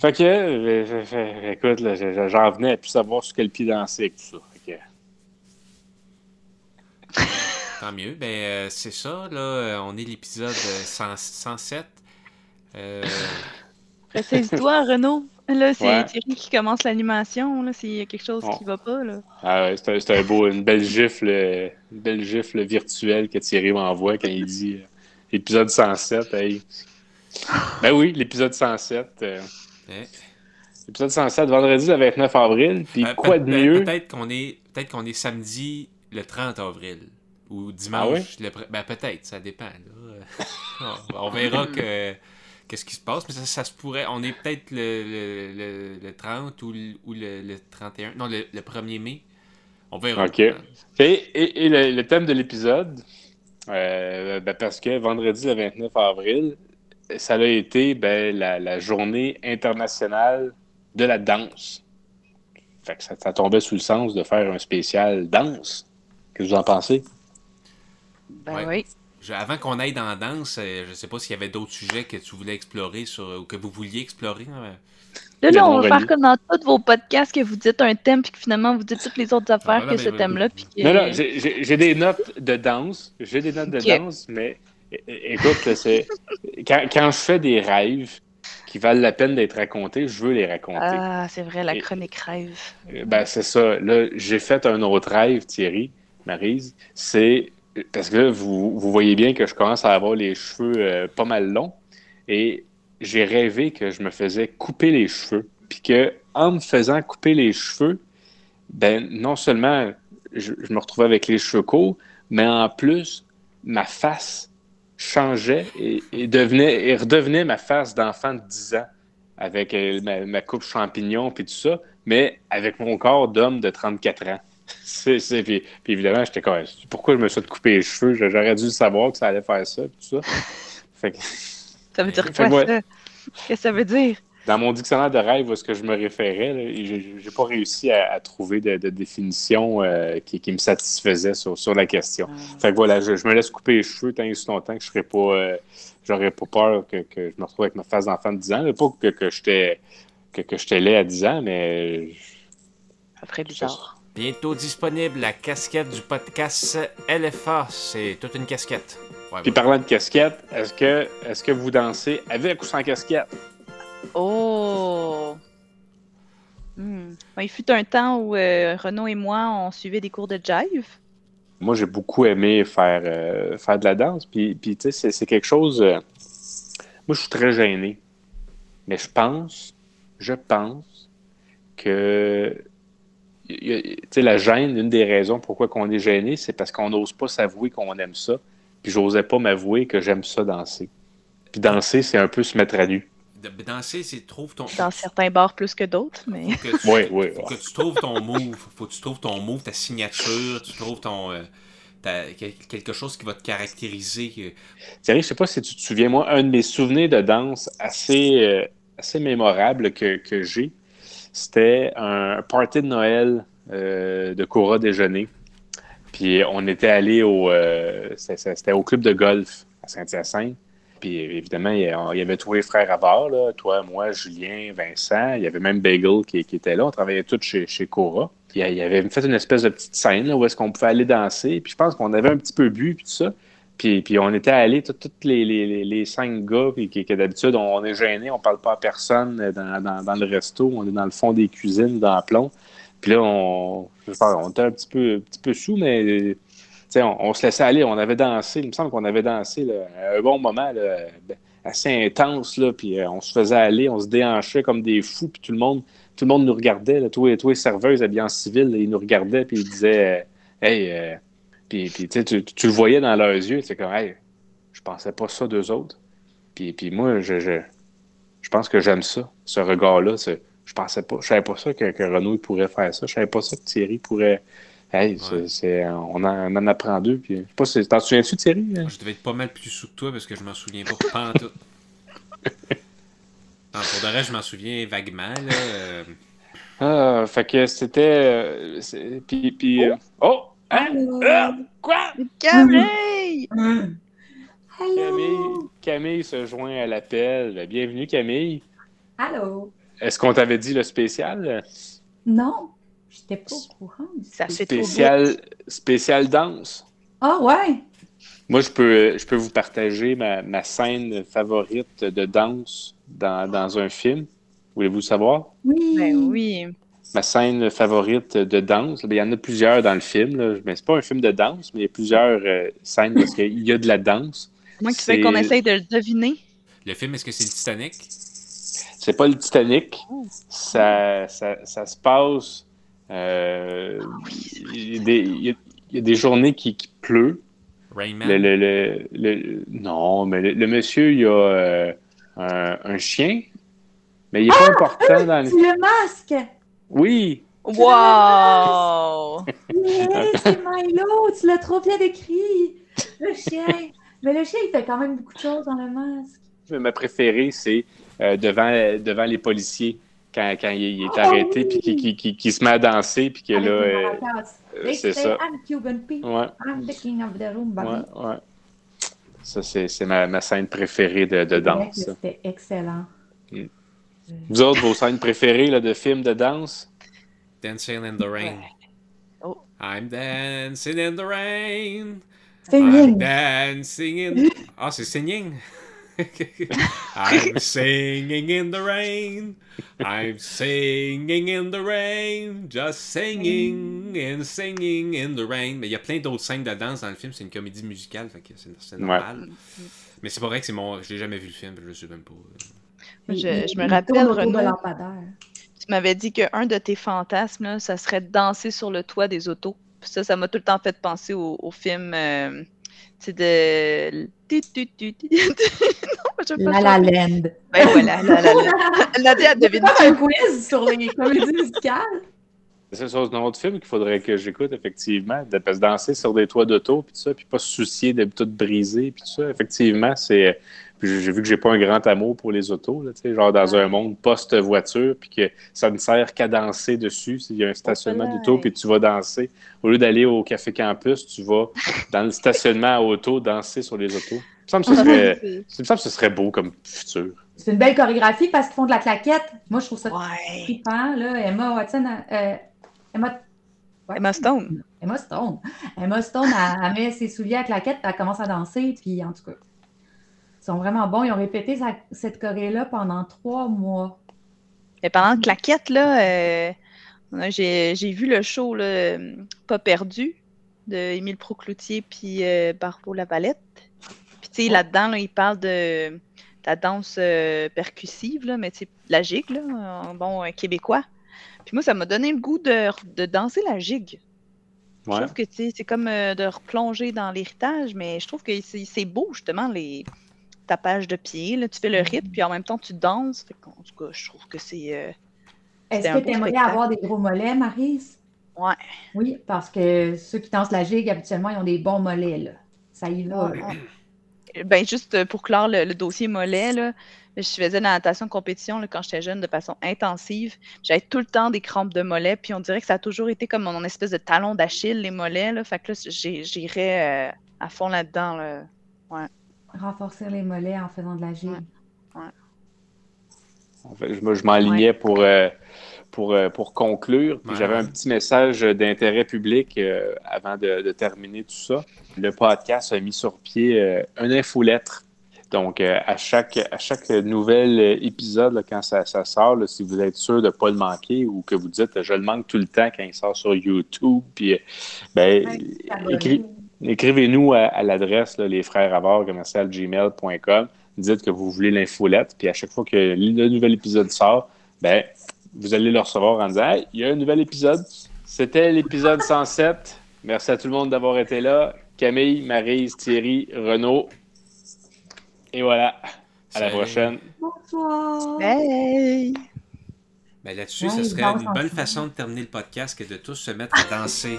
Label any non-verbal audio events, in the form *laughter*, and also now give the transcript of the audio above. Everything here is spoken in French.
Fait que, euh, écoute, là, j'en venais à plus savoir sur quel pied danser avec tout ça. Fait que, *laughs* Tant mieux. Ben, euh, c'est ça, là. euh, On est l'épisode euh, 100 107. Euh, Précise-toi, Renaud. Là, c'est Ouais. Thierry qui commence l'animation. Là, s'il y a quelque chose Bon. qui va pas, là. ah ouais, c'est un, c'est un beau, une belle gifle, une belle gifle virtuelle que Thierry m'envoie quand il dit euh, épisode 107. hey. Ben oui, l'épisode 107. euh, hein. L'épisode 107, vendredi le 29 avril. Puis Euh, quoi peut- de mieux? Peut-être qu'on est, qu'on est samedi le 30 avril. Ou Ah dimanche. le Ben, peut-être, ça dépend. là. *laughs* on, verra que, qu'est-ce qui se passe. Mais ça, ça se pourrait. On est peut-être le, le, le- le 30 ou, le, ou le, le 31. Non, le, le 1er mai. On verra. OK. Et, et- et le, le thème de l'épisode, euh, ben, parce que vendredi le 29 avril, ça a été ben, la, la journée internationale de la danse. Fait que ça, ça tombait sous le sens de faire un spécial danse. Qu'est-ce que vous en pensez? Ben Ouais. oui. Je- avant qu'on aille dans la danse, euh, je sais pas s'il y avait d'autres sujets que tu voulais explorer sur, ou que vous vouliez explorer. hein. Là, là, on va faire comme dans tous vos podcasts que vous dites un thème puis que finalement vous dites toutes les autres affaires voilà, que ben, ce ben, thème-là. Que... Non, non, j'ai- des notes de danse. J'ai des notes de danse, mais écoute, c'est quand, quand je fais des rêves qui valent la peine d'être racontés, je veux les raconter. Ah, c'est vrai, la Et- chronique rêve. Euh, Ben, c'est ça. Là, j'ai fait un autre rêve, Thierry, Marise. C'est parce que là, vous, vous voyez bien que je commence à avoir les cheveux euh, pas mal longs. Et j'ai rêvé que je me faisais couper les cheveux. Puis que en me faisant couper les cheveux, ben non seulement je, je me retrouvais avec les cheveux courts, mais en plus, ma face changeait et, et devenait, et redevenait ma face d'enfant de 10 ans avec euh, ma, ma coupe champignon puis tout ça, mais avec mon corps d'homme de 34 ans. *laughs* C'est, c'est- puis, puis évidemment, j'étais comme, pourquoi je me suis couper les cheveux? J'aurais dû le savoir que ça allait faire ça, puis tout ça. *laughs* Fait que, Ça veut dire quoi, ouais. ça? Qu'est-ce que ça veut dire? Dans mon dictionnaire de rêve, où est-ce que je me référais, j'ai, j'ai pas réussi à, à trouver de, de définition euh, qui, qui me satisfaisait sur, sur la question. Fait que voilà, je, je me laisse couper les cheveux tant et si longtemps que je serais pas, euh, j'aurais pas peur que, que je me retrouve avec ma face d'enfant de 10 ans. là. Pas que, que j'étais que, que j'étais laid à 10 ans, mais ferait bizarre. Bientôt disponible la casquette du podcast LFA. C'est toute une casquette. Ouais, Puis parlant de casquette, est-ce que, est-ce que vous dansez avec ou sans casquette? Oh! Hmm. Il fut un temps où euh, Renaud et moi, on suivait des cours de jive. Moi, j'ai beaucoup aimé faire, euh, de la danse. Puis, tu sais, c'est, quelque chose. euh, moi, je suis très gêné. Mais je pense, je pense que. Tu sais, la gêne, une des raisons pourquoi on est gêné, c'est parce qu'on n'ose pas s'avouer qu'on aime ça. Puis, j'osais pas m'avouer que j'aime ça danser. Puis, danser, c'est un peu se mettre à nu. De- danser, c'est trouve ton. Dans certains bars plus que d'autres, mais. que *laughs* tu, Oui, oui. faut que tu trouves ton move. Faut que tu trouves ton move, ta signature. Tu trouves ton. euh, ta- quelque chose qui va te caractériser. euh. Thierry, je sais pas si tu te souviens, moi, un de mes souvenirs de danse assez, euh, assez mémorable que, que j'ai, c'était un party de Noël euh, de Cora déjeuner. Puis on était allé au, euh, c'était c'était au club de golf à Saint-Hyacinthe. Puis évidemment, il y y avait tous les frères à bord, là, toi, moi, Julien, Vincent. Il y avait même Bagel qui, était là. On travaillait tous chez, chez Cora. Puis il avait fait une espèce de petite scène là, où est-ce qu'on pouvait aller danser. Puis je pense qu'on avait un petit peu bu, puis tout ça. Puis, puis on était allés, tous les, les, les, cinq gars, puis que d'habitude, on, est gênés, on parle pas à personne dans, dans, dans le resto, on est dans le fond des cuisines, dans le plomb. Puis là, on, je on était un petit peu, un petit peu sous, mais sais, on, on se laissait aller, on avait dansé, il me semble qu'on avait dansé un bon moment assez intense, là, puis euh, on se faisait aller, on se déhanchait comme des fous, puis tout le monde, tout le monde nous regardait, là, tous, les, tous les en civil, ils nous regardaient, puis ils disaient euh, Hey, euh, puis, puis tu, tu, le voyais dans leurs yeux, c'est comme Hey, je pensais pas ça d'eux autres. Puis, puis moi, je, je, je pense que j'aime ça, ce regard-là. Je pensais pas, je savais pas ça que, que Renaud pourrait faire ça. Je savais pas ça que Thierry pourrait. Hey, Ouais. c'est- on, en, on en apprend deux. Puis, je sais pas si t'en souviens-tu, Thierry? Je devais être pas mal plus sous que toi parce que je m'en souviens pas, pas en tout. *laughs* Non, pour de vrai, je m'en souviens vaguement. Là, euh, Ah, fait que c'était. euh, puis, euh, oh! Hein? Ah! Quoi? Camille! Camille, Camille se joint à l'appel. Bienvenue, Camille. Allô? Est-ce qu'on t'avait dit le spécial? Non, j'étais pas au courant. Ça, Spécial, spécial danse. Ah ouais? Moi, je peux, je peux vous partager ma, ma scène favorite de danse dans, dans un film. Voulez-vous savoir? Oui. Ben oui. Ma scène favorite de danse, ben, il y en a plusieurs dans le film. Là. Mais c'est pas un film de danse, mais il y a plusieurs euh, scènes parce qu'il y a de la danse. Moi qui fais qu'on essaye de le deviner? Le film, est-ce que c'est le Titanic? C'est pas le Titanic. Ça, ça, ça se passe. Euh, il, y a des, il y a- il y a des journées qui, qui pleut. Rayman? Le, le- le- le- non, mais le, le monsieur, il a euh, un, un chien, mais il est pas important dans le. Le masque! Oui, Wow! C'est Milo! Tu l'as trop bien décrit! Le chien! Mais le chien, il fait quand même beaucoup de choses dans le masque. ma préférée, c'est euh, devant, devant les policiers quand, quand il, il est Oh, arrêté, oui. puis qu'il qui, qui- qui se met à danser, puis que là. Euh, euh, c'est ça. I'm Cuban Pete. Ouais, I'm the king of the room, baby. ouais, ouais. Ça, c'est ma, ma scène préférée de, de danse. C'était excellent. Mm. Vous autres, vos scènes préférées là, de films de danse? Dancing in the Rain. Oh. I'm dancing in the rain. C'est I'm Ying. dancing in... *laughs* Ah, c'est singing. *laughs* I'm singing in the rain. I'm singing in the rain. Just singing and singing in the rain. Mais il y a plein d'autres scènes de danse dans le film. C'est une comédie musicale, fait que c'est normal. Mais c'est pas vrai que c'est mon... Je l'ai jamais vu le film, je le sais même pas. Je, me rappelle, Renaud, lampadaire. tu m'avais dit qu'un de tes fantasmes, là, ça serait de danser sur le toit des autos. Puis ça, ça m'a tout le temps fait penser au, au film euh, sais, de. Tu, tu, tu, tu, tu. *laughs* non, je veux pas La La. Land. Ben voilà, la, la, la. *laughs* Nadia, devine. Un quiz sur les comédies musicales. C'est un autre film qu'il faudrait que j'écoute, effectivement. De, parce que danser sur des toits d'auto, puis tout ça, puis pas se soucier de tout briser, puis tout ça. Effectivement, c'est. Puis j'ai vu que j'ai pas un grand amour pour les autos, là, tu sais, genre dans un monde post-voiture, puis que ça ne sert qu'à danser dessus. Il y a un stationnement Voilà. d'auto, puis tu vas danser. Au lieu d'aller au Café Campus, tu vas *laughs* dans le stationnement à auto danser sur les autos. Il me semble que ce serait, il me semble que ce serait beau comme futur. C'est une belle chorégraphie parce qu'ils font de la claquette. Moi, je trouve ça Ouais. trippant. Là. Emma Watson, euh, Emma, Emma Stone. Emma Stone. Emma Stone, elle, elle met ses souliers à claquette, puis elle commence à danser. Puis en tout cas, sont vraiment bons. Ils ont répété sa- cette choré-là pendant trois mois. Et pendant que la quête, là, euh, j'ai j'ai vu le show là, Pas perdu de Émile Procloutier puis euh, Barbeau Lavalette. Puis tu sais, Oh. là-dedans, là, il parle de, la danse euh, percussive, là, mais tu sais, la gigue, là, en bon euh, québécois. Puis moi, ça m'a donné le goût de, de danser la gigue. Je trouve que tu sais, c'est comme euh, de replonger dans l'héritage, mais je trouve que c'est c'est beau, justement, les tapages de pieds. Là. Tu fais le rythme, puis en même temps, tu danses. Fait qu'en tout cas, je trouve que c'est... euh, Est-ce que tu aimerais spectacle. avoir des gros mollets, Marise? Ouais. Oui, parce que ceux qui dansent la gigue, habituellement, ils ont des bons mollets. Là. Ça y va. là. Ben, juste euh, pour clore le, le dossier mollet, là, je faisais de la natation compétition là, quand j'étais jeune de façon intensive. J'avais tout le temps des crampes de mollet, puis on dirait que ça a toujours été comme mon espèce de talon d'Achille, les mollets. Là. Fait que là, j'irais euh, à fond là-dedans. Là. Renforcer les mollets en faisant de la gigue. Ouais. En fait, je, je m'enlignais pour, euh, pour, euh, pour conclure. Puis. J'avais un petit message d'intérêt public euh, avant de, de terminer tout ça. Le podcast a mis sur pied euh, un infolettre. Donc, à, chaque, à chaque nouvel épisode, là, quand ça, ça sort, là, si vous êtes sûr de ne pas le manquer ou que vous dites je le manque tout le temps quand il sort sur YouTube, puis ben, écri- écrivez-nous à, à l'adresse les frères avars commercial gmail.com. Dites que vous voulez l'infolette, puis à chaque fois que le nouvel épisode sort, ben, vous allez le recevoir en disant Hey, il y a un nouvel épisode. C'était l'épisode 107. Merci à tout le monde d'avoir été là. Camille, Marise, Thierry, Renaud. Et voilà. À la prochaine. Bonsoir. Hey! Ben là-dessus, ce serait une bonne façon de terminer le podcast que de tous se mettre à danser.